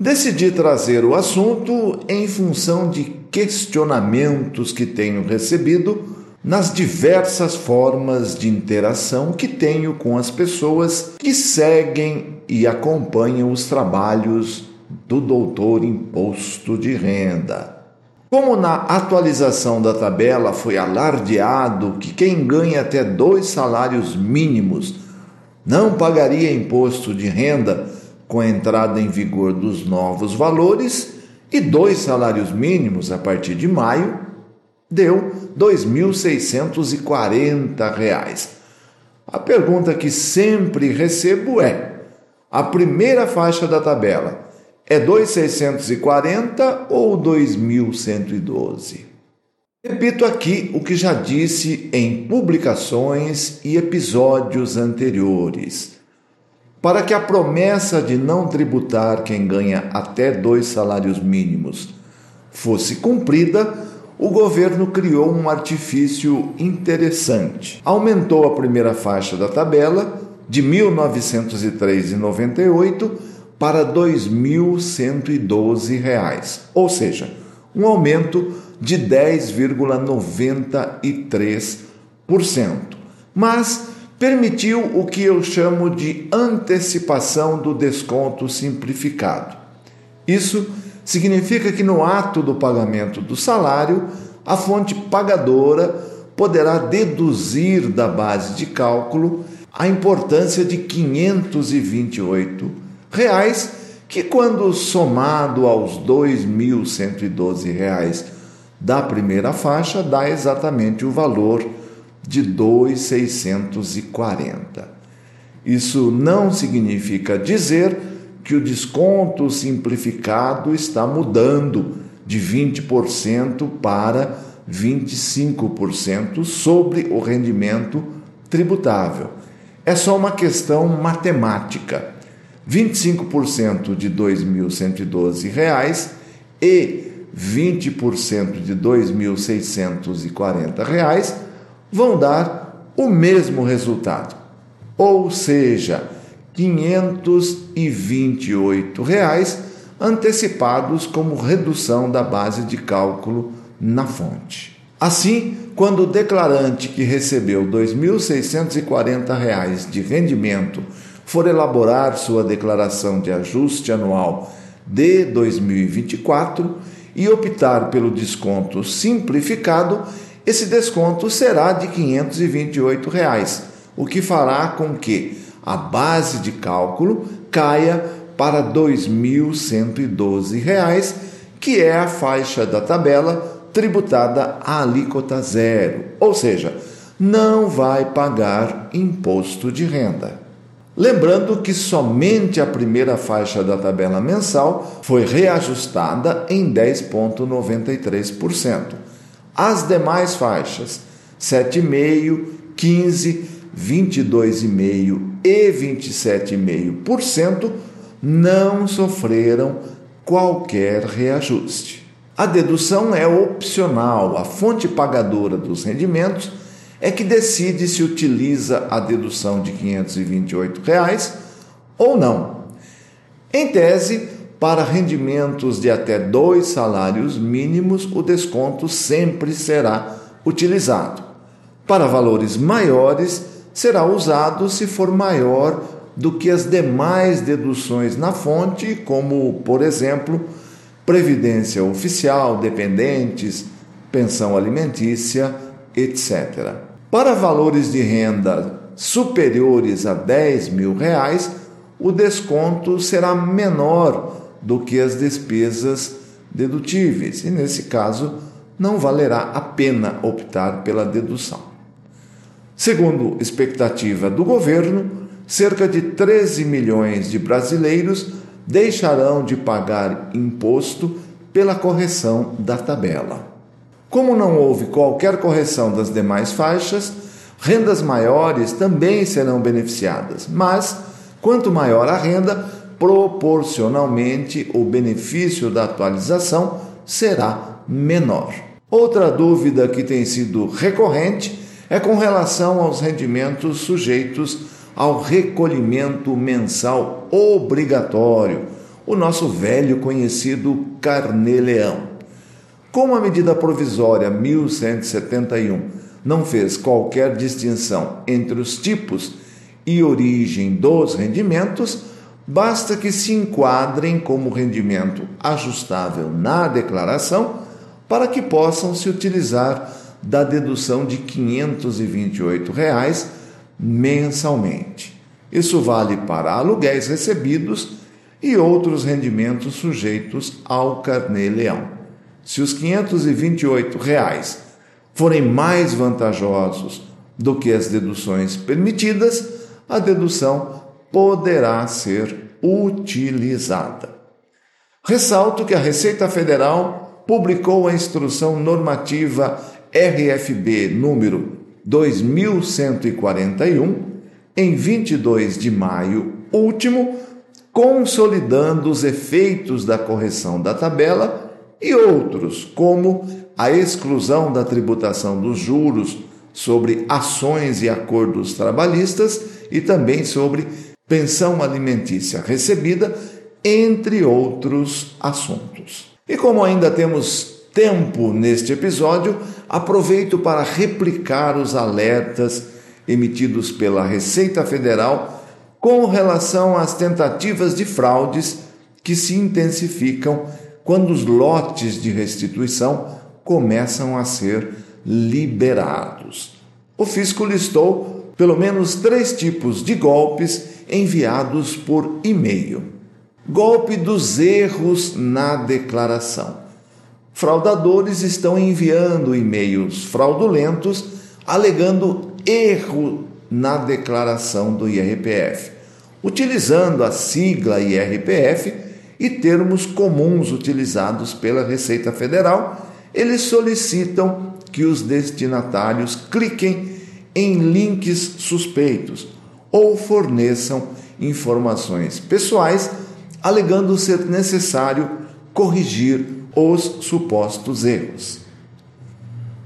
Decidi trazer o assunto em função de questionamentos que tenho recebido nas diversas formas de interação que tenho com as pessoas que seguem e acompanham os trabalhos do doutor Imposto de Renda. Como na atualização da tabela foi alardeado que quem ganha até dois salários mínimos não pagaria imposto de renda com a entrada em vigor dos novos valores e dois salários mínimos a partir de maio, deu R$ 2.640. A pergunta que sempre recebo é: a primeira faixa da tabela é 2.640 ou 2.112? Repito aqui o que já disse em publicações e episódios anteriores. Para que a promessa de não tributar quem ganha até dois salários mínimos fosse cumprida, o governo criou um artifício interessante. Aumentou a primeira faixa da tabela de R$ 1903,98 para R$ 2.112, ou seja, um aumento de 10,93%. Mas permitiu o que eu chamo de antecipação do desconto simplificado. Isso significa que no ato do pagamento do salário, a fonte pagadora poderá deduzir da base de cálculo a importância de 528 reais, que quando somado aos R$ 2.112 da primeira faixa dá exatamente o valor de 2,640. Isso não significa dizer que o desconto simplificado está mudando de 20% para 25% sobre o rendimento tributável. É só uma questão matemática. 25% de R$ 2.112 e 20% de R$ 2.640 vão dar o mesmo resultado, ou seja, 528 reais antecipados como redução da base de cálculo na fonte. Assim, quando o declarante que recebeu R$ 2.640 de rendimento for elaborar sua declaração de ajuste anual de 2024 e optar pelo desconto simplificado, esse desconto será de 528 reais, o que fará com que a base de cálculo caia para R$ 2.112, que é a faixa da tabela tributada à alíquota zero, ou seja, não vai pagar imposto de renda. Lembrando que somente a primeira faixa da tabela mensal foi reajustada em 10,93%. As demais faixas, 7,5%, 15%, 22,5% e 27,5%, não sofreram qualquer reajuste. A dedução é opcional, a fonte pagadora dos rendimentos é que decide se utiliza a dedução de 528 reais ou não. Em tese, para rendimentos de até dois salários mínimos, o desconto sempre será utilizado. Para valores maiores, será usado se for maior do que as demais deduções na fonte, como, por exemplo, previdência oficial, dependentes, pensão alimentícia, etc. Para valores de renda superiores a 10 mil reais, o desconto será menor do que as despesas dedutíveis, e nesse caso não valerá a pena optar pela dedução. Segundo expectativa do governo, cerca de 13 milhões de brasileiros deixarão de pagar imposto pela correção da tabela. Como não houve qualquer correção das demais faixas, rendas maiores também serão beneficiadas, mas quanto maior a renda, proporcionalmente o benefício da atualização será menor. Outra dúvida que tem sido recorrente é com relação aos rendimentos sujeitos ao recolhimento mensal obrigatório, o nosso velho conhecido carnê-leão. Como a medida provisória 1171 não fez qualquer distinção entre os tipos e origem dos rendimentos, basta que se enquadrem como rendimento ajustável na declaração para que possam se utilizar da dedução de 528 reais mensalmente. Isso vale para aluguéis recebidos e outros rendimentos sujeitos ao carnê-leão. Se os 528 reais forem mais vantajosos do que as deduções permitidas, a dedução poderá ser utilizada. Ressalto que a Receita Federal publicou a instrução normativa RFB número 2141 em 22 de maio último, consolidando os efeitos da correção da tabela e outros, como a exclusão da tributação dos juros sobre ações e acordos trabalhistas e também sobre pensão alimentícia recebida, entre outros assuntos. E como ainda temos tempo neste episódio, aproveito para replicar os alertas emitidos pela Receita Federal com relação às tentativas de fraudes que se intensificam quando os lotes de restituição começam a ser liberados. O fisco listou pelo menos três tipos de golpes enviados por e-mail. Golpe dos erros na declaração. Fraudadores estão enviando e-mails fraudulentos alegando erro na declaração do IRPF, utilizando a sigla IRPF e termos comuns utilizados pela Receita Federal. Eles solicitam que os destinatários cliquem em links suspeitos ou forneçam informações pessoais, alegando ser necessário corrigir os supostos erros.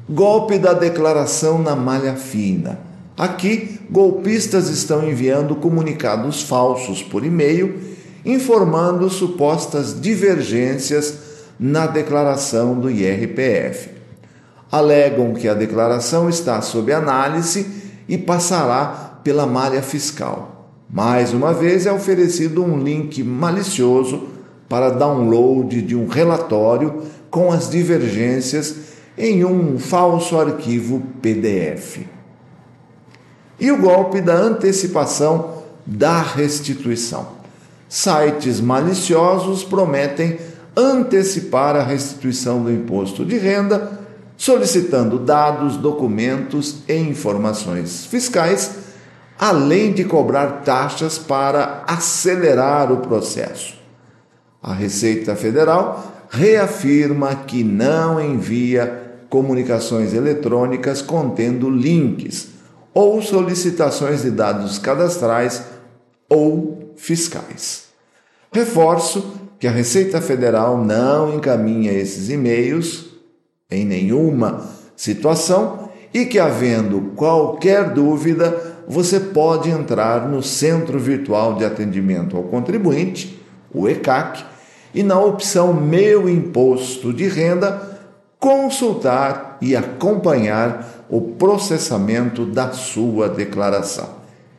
Golpe da declaração na malha fina. Aqui, golpistas estão enviando comunicados falsos por e-mail informando supostas divergências na declaração do IRPF. Alegam que a declaração está sob análise e passará pela malha fiscal. Mais uma vez é oferecido um link malicioso para download de um relatório com as divergências em um falso arquivo PDF. E o golpe da antecipação da restituição. Sites maliciosos prometem antecipar a restituição do imposto de renda, solicitando dados, documentos e informações fiscais, além de cobrar taxas para acelerar o processo. A Receita Federal reafirma que não envia comunicações eletrônicas contendo links ou solicitações de dados cadastrais ou fiscais. Reforço que a Receita Federal não encaminha esses e-mails em nenhuma situação e que, havendo qualquer dúvida, você pode entrar no Centro Virtual de Atendimento ao Contribuinte, o ECAC, e na opção Meu Imposto de Renda, consultar e acompanhar o processamento da sua declaração.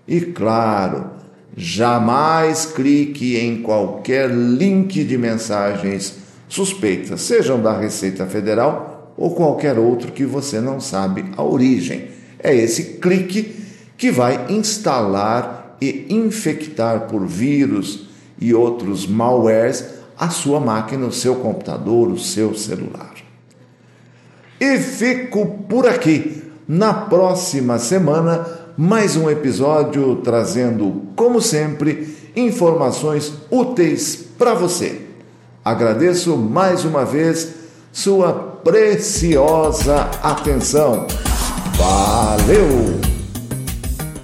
E claro, jamais clique em qualquer link de mensagens suspeitas, sejam da Receita Federal ou qualquer outro que você não sabe a origem. É esse clique que vai instalar e infectar por vírus e outros malwares a sua máquina, o seu computador, o seu celular. E fico por aqui. Na próxima semana, mais um episódio trazendo, como sempre, informações úteis para você. Agradeço mais uma vez sua preciosa atenção. Valeu!